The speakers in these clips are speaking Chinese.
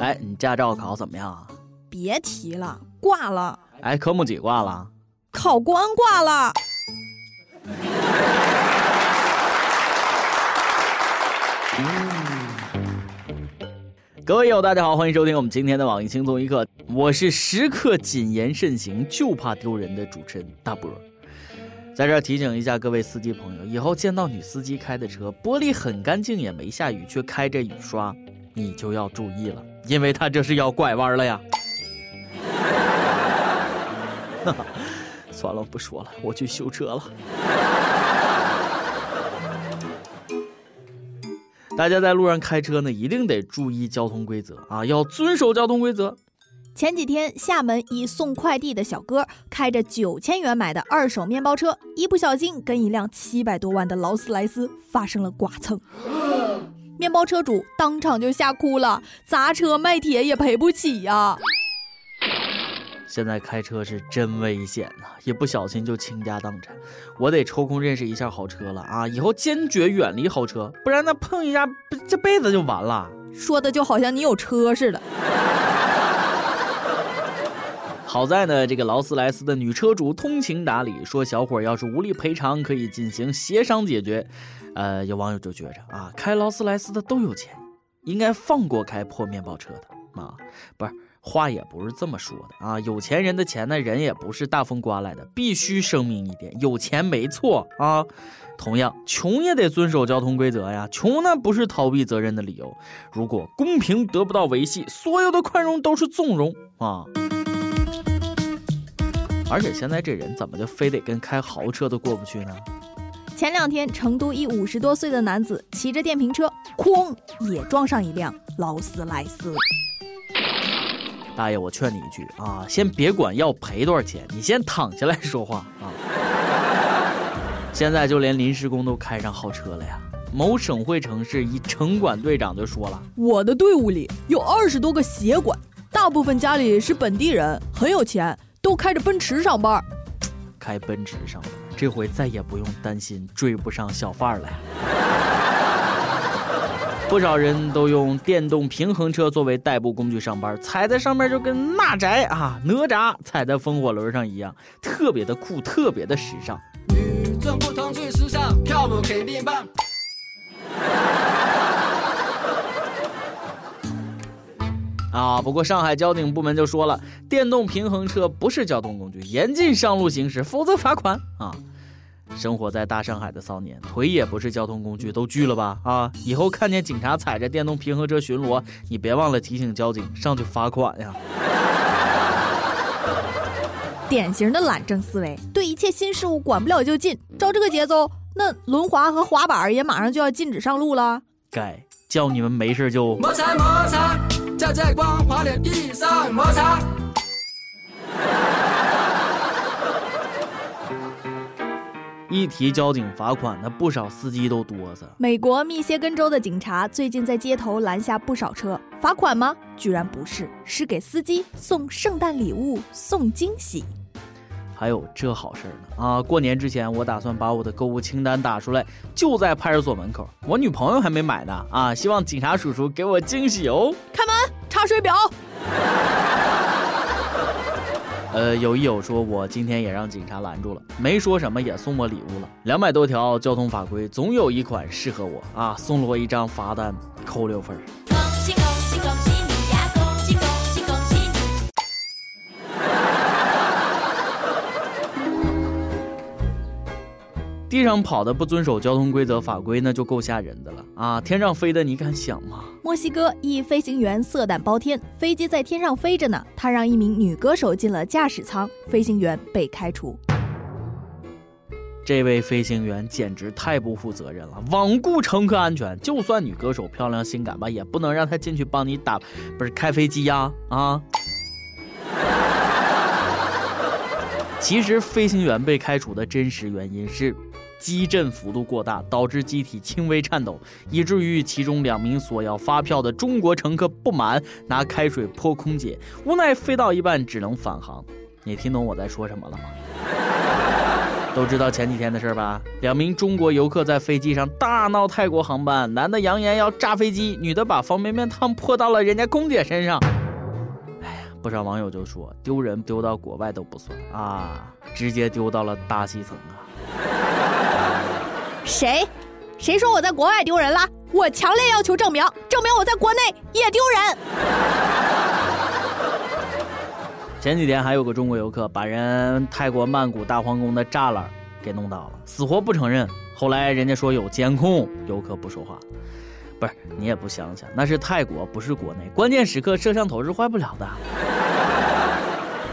哎，你驾照考怎么样啊？别提了，挂了。哎，科目几挂了？考官挂了。各位友，大家好，欢迎收听我们今天的网易轻松一刻。我是时刻谨言慎行，就怕丢人的主持人大波。在这提醒一下各位司机朋友，以后见到女司机开的车玻璃很干净，也没下雨，却开着雨刷，你就要注意了，因为他这是要拐弯了呀。算了，不说了，我去修车了。大家在路上开车呢，一定得注意交通规则啊，要遵守交通规则。前几天，厦门一送快递的小哥开着九千元买的二手面包车，一不小心跟一辆七百多万的劳斯莱斯发生了剐蹭，面包车主当场就吓哭了，砸车卖铁也赔不起呀。现在开车是真危险呐，一不小心就倾家荡产。我得抽空认识一下好车了啊，以后坚决远离豪车，不然那碰一下，这辈子就完了。说的就好像你有车似的。好在呢，这个劳斯莱斯的女车主通情达理，说小伙要是无力赔偿，可以进行协商解决。呃，有网友就觉着啊，开劳斯莱斯的都有钱，应该放过开破面包车的啊，不是，话也不是这么说的啊。有钱人的钱呢，人也不是大风刮来的，必须声明一点，有钱没错啊。同样，穷也得遵守交通规则呀，穷呢不是逃避责任的理由。如果公平得不到维系，所有的宽容都是纵容啊。而且现在这人怎么就非得跟开豪车的过不去呢？前两天，成都一五十多岁的男子骑着电瓶车，哐也撞上一辆劳斯莱斯。大爷，我劝你一句啊，先别管要赔多少钱，你先躺下来说话啊。现在就连临时工都开上豪车了呀！某省会城市一城管队长就说了：“我的队伍里有二十多个协管，大部分家里是本地人，很有钱。”都开着奔驰上班，开奔驰上班，这回再也不用担心追不上小贩了。不少人都用电动平衡车作为代步工具上班，踩在上面就跟哪吒啊哪吒踩在风火轮上一样，特别的酷，特别的时尚。与众不同最时尚，跳舞肯定棒。啊！不过上海交警部门就说了，电动平衡车不是交通工具，严禁上路行驶，否则罚款啊！生活在大上海的骚年，腿也不是交通工具，都锯了吧啊！以后看见警察踩着电动平衡车巡逻，你别忘了提醒交警上去罚款呀！典型的懒政思维，对一切新事物管不了就禁。照这个节奏，那轮滑和滑板也马上就要禁止上路了。该叫你们没事就摩擦摩擦。在光滑脸地上摩擦。一提交警罚款，那不少司机都哆嗦。美国密歇根州的警察最近在街头拦下不少车，罚款吗？居然不是，是给司机送圣诞礼物，送惊喜。还有这好事呢啊！过年之前，我打算把我的购物清单打出来，就在派出所门口。我女朋友还没买呢啊！希望警察叔叔给我惊喜哦。开门，查水表。呃，有一友说，我今天也让警察拦住了，没说什么，也送我礼物了。两百多条交通法规，总有一款适合我啊！送了我一张罚单，扣六分。地上跑的不遵守交通规则法规，那就够吓人的了啊！天上飞的你敢想吗？墨西哥一飞行员色胆包天，飞机在天上飞着呢，他让一名女歌手进了驾驶舱，飞行员被开除。这位飞行员简直太不负责任了，罔顾乘客安全，就算女歌手漂亮性感吧，也不能让她进去帮你打，不是开飞机呀啊！其实飞行员被开除的真实原因是。机震幅度过大，导致机体轻微颤抖，以至于其中两名索要发票的中国乘客不满，拿开水泼空姐，无奈飞到一半只能返航。你听懂我在说什么了吗？都知道前几天的事儿吧？两名中国游客在飞机上大闹泰国航班，男的扬言要炸飞机，女的把方便面汤泼到了人家空姐身上。哎呀，不少网友就说丢人丢到国外都不算啊，直接丢到了大气层啊！谁？谁说我在国外丢人了？我强烈要求证明，证明我在国内也丢人。前几天还有个中国游客把人泰国曼谷大皇宫的栅栏给弄倒了，死活不承认。后来人家说有监控，游客不说话。不是你也不想想，那是泰国，不是国内，关键时刻摄像头是坏不了的。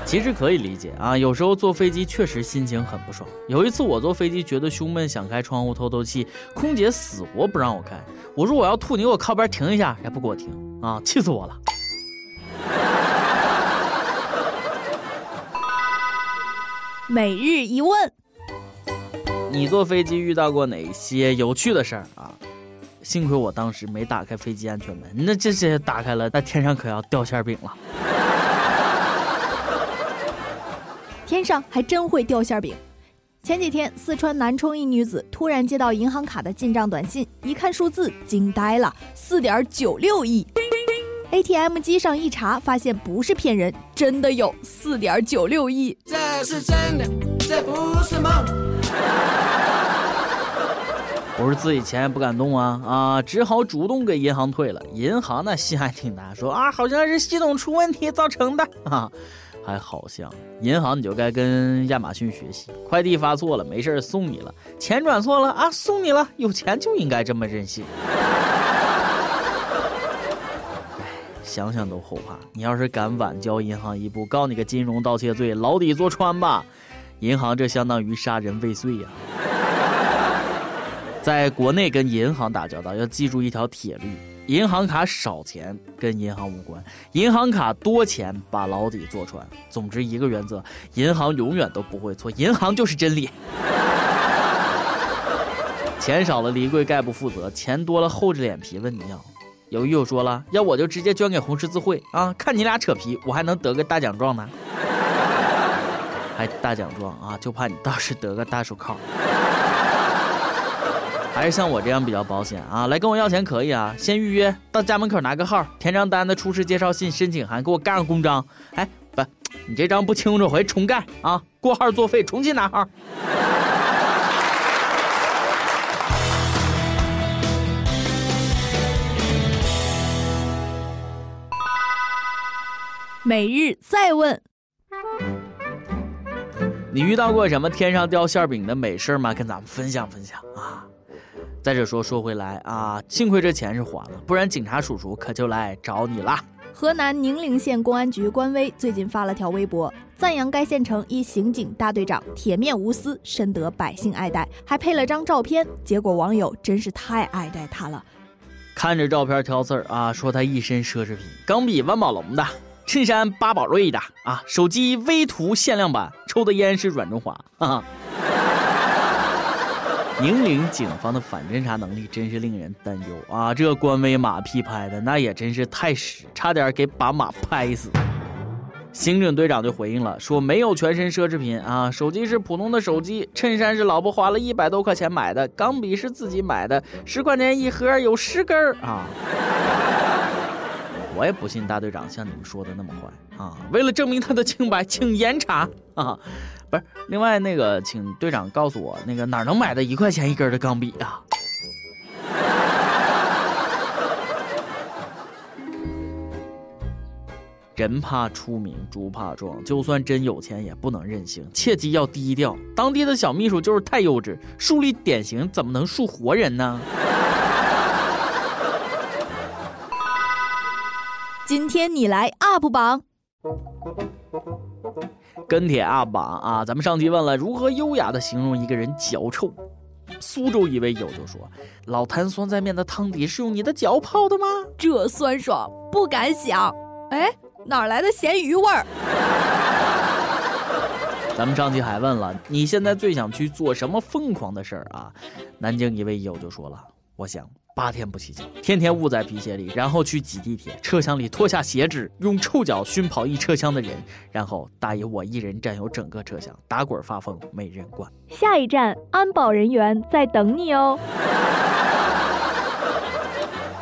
其实可以理解啊，有时候坐飞机确实心情很不爽。有一次我坐飞机觉得胸闷，想开窗户透透气，空姐死活不让我开。我说我要吐，你给我靠边停一下，也不给我停啊，气死我了。每日一问：你坐飞机遇到过哪些有趣的事儿啊？幸亏我当时没打开飞机安全门，那这这打开了，那天上可要掉馅饼了。天上还真会掉馅饼。前几天，四川南充一女子突然接到银行卡的进账短信，一看数字惊呆了，四点九六亿。ATM 机上一查，发现不是骗人，真的有四点九六亿。这是真的，这不是梦。不是自己钱也不敢动啊啊，只好主动给银行退了。银行那心还挺大，说啊好像是系统出问题造成的啊，还好像银行你就该跟亚马逊学习，快递发错了没事送你了，钱转错了啊送你了，有钱就应该这么任性。想想都后怕。你要是敢晚交银行一步，告你个金融盗窃罪，牢底坐穿吧。银行这相当于杀人未遂呀。在国内跟银行打交道，要记住一条铁律：银行卡少钱跟银行无关，银行卡多钱把牢底坐穿。总之一个原则：银行永远都不会错，银行就是真理。钱少了离柜概不负责，钱多了厚着脸皮问你要。有狱友说了，要我就直接捐给红十字会啊！看你俩扯皮，我还能得个大奖状呢。还 大奖状啊？就怕你倒是得个大手铐。还是像我这样比较保险啊！来跟我要钱可以啊，先预约到家门口拿个号，填张单子，出示介绍信、申请函，给我盖上公章。哎，不，你这张不清楚，回重盖啊！过号作废，重新拿号。每日再问：你遇到过什么天上掉馅饼的美事吗？跟咱们分享分享啊！再者说说回来啊，幸亏这钱是还了，不然警察叔叔可就来找你了。河南宁陵县公安局官微最近发了条微博，赞扬该县城一刑警大队长铁面无私，深得百姓爱戴，还配了张照片。结果网友真是太爱戴他了，看着照片挑刺儿啊，说他一身奢侈品，钢笔万宝龙的。衬衫八宝瑞的啊，手机微图限量版，抽的烟是软中华啊。宁陵警方的反侦查能力真是令人担忧啊！这官微马屁拍的那也真是太屎，差点给把马拍死。刑警队长就回应了，说没有全身奢侈品啊，手机是普通的手机，衬衫是老婆花了一百多块钱买的，钢笔是自己买的，十块钱一盒，有十根儿啊。我也不信大队长像你们说的那么坏啊！为了证明他的清白，请严查啊！不是，另外那个，请队长告诉我，那个哪能买的一块钱一根的钢笔啊？人怕出名，猪怕壮，就算真有钱也不能任性，切记要低调。当地的小秘书就是太幼稚，树立典型怎么能树活人呢？今天你来 UP 榜，跟帖 UP 榜啊！咱们上期问了如何优雅的形容一个人脚臭，苏州一位友就说：“老坛酸菜面的汤底是用你的脚泡的吗？这酸爽不敢想。”哎，哪来的咸鱼味儿？咱们上期还问了，你现在最想去做什么疯狂的事儿啊？南京一位友就说了：“我想八天不洗脚，天天捂在皮鞋里，然后去挤地铁，车厢里脱下鞋纸，用臭脚熏跑一车厢的人，然后大爷我一人占有整个车厢，打滚发疯，没人管。下一站，安保人员在等你哦。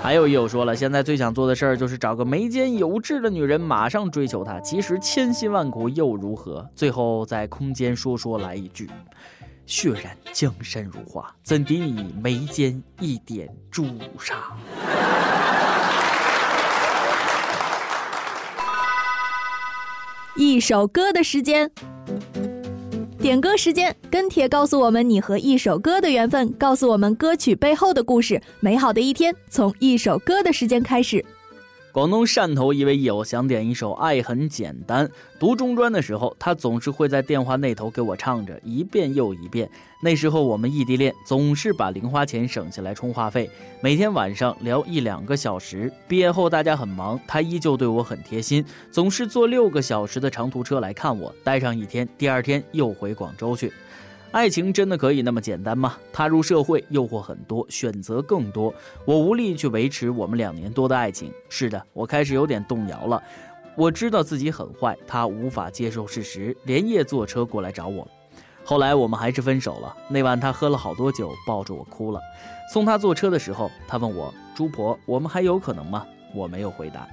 还有友说了，现在最想做的事儿就是找个眉间有痣的女人，马上追求她，其实千辛万苦又如何？最后在空间说说来一句：血染江山如画，怎敌你眉间一点朱砂？一首歌的时间。点歌时间，跟帖告诉我们你和一首歌的缘分，告诉我们歌曲背后的故事。美好的一天从一首歌的时间开始。广东汕头一位友想点一首《爱很简单》。读中专的时候，他总是会在电话那头给我唱着一遍又一遍。那时候我们异地恋，总是把零花钱省下来充话费，每天晚上聊一两个小时。毕业后大家很忙，他依旧对我很贴心，总是坐六个小时的长途车来看我，待上一天，第二天又回广州去。爱情真的可以那么简单吗？踏入社会，诱惑很多，选择更多，我无力去维持我们两年多的爱情。是的，我开始有点动摇了。我知道自己很坏，他无法接受事实，连夜坐车过来找我。后来我们还是分手了。那晚他喝了好多酒，抱着我哭了。送他坐车的时候，他问我：“猪婆，我们还有可能吗？”我没有回答。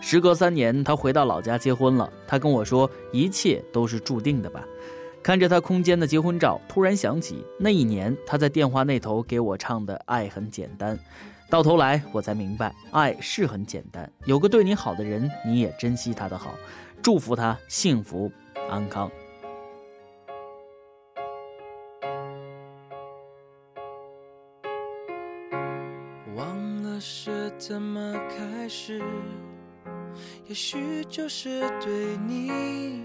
时隔三年，他回到老家结婚了。他跟我说：“一切都是注定的吧。”看着他空间的结婚照，突然想起那一年他在电话那头给我唱的《爱很简单》，到头来我才明白，爱是很简单。有个对你好的人，你也珍惜他的好，祝福他幸福安康。忘了是怎么开始，也许就是对你。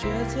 抉择，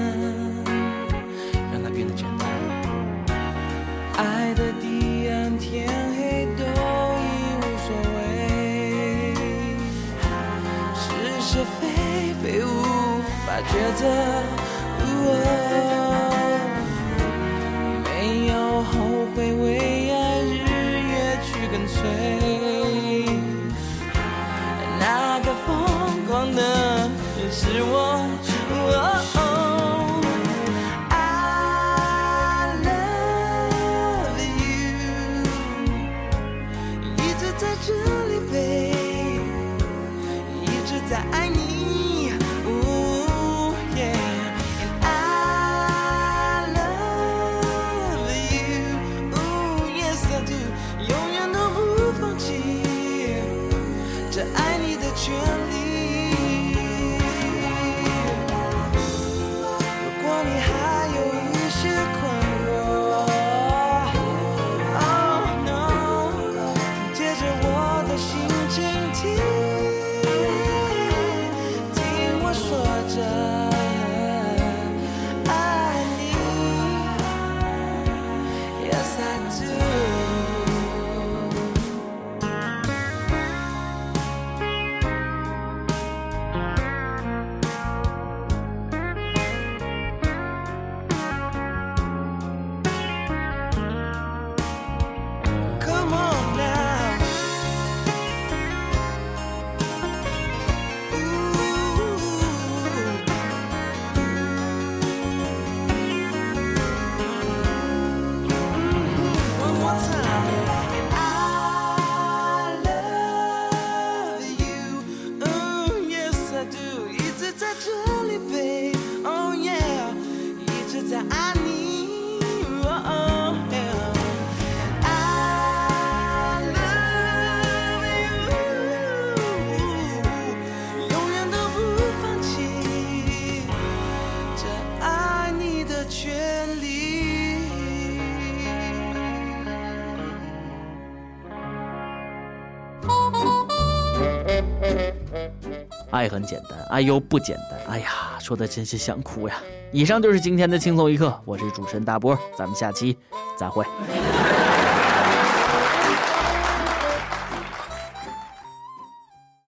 觉得，哦，没有后悔，为爱日夜去跟随。那个疯狂的是我，哦，哦，I love you。一直在这里，背，一直在爱你。权利如果你还有一些困惑 oh no 接着我的心倾听爱很简单，哎呦不简单。哎呀，说的真是想哭呀！以上就是今天的轻松一刻，我是主持人大波，咱们下期再会。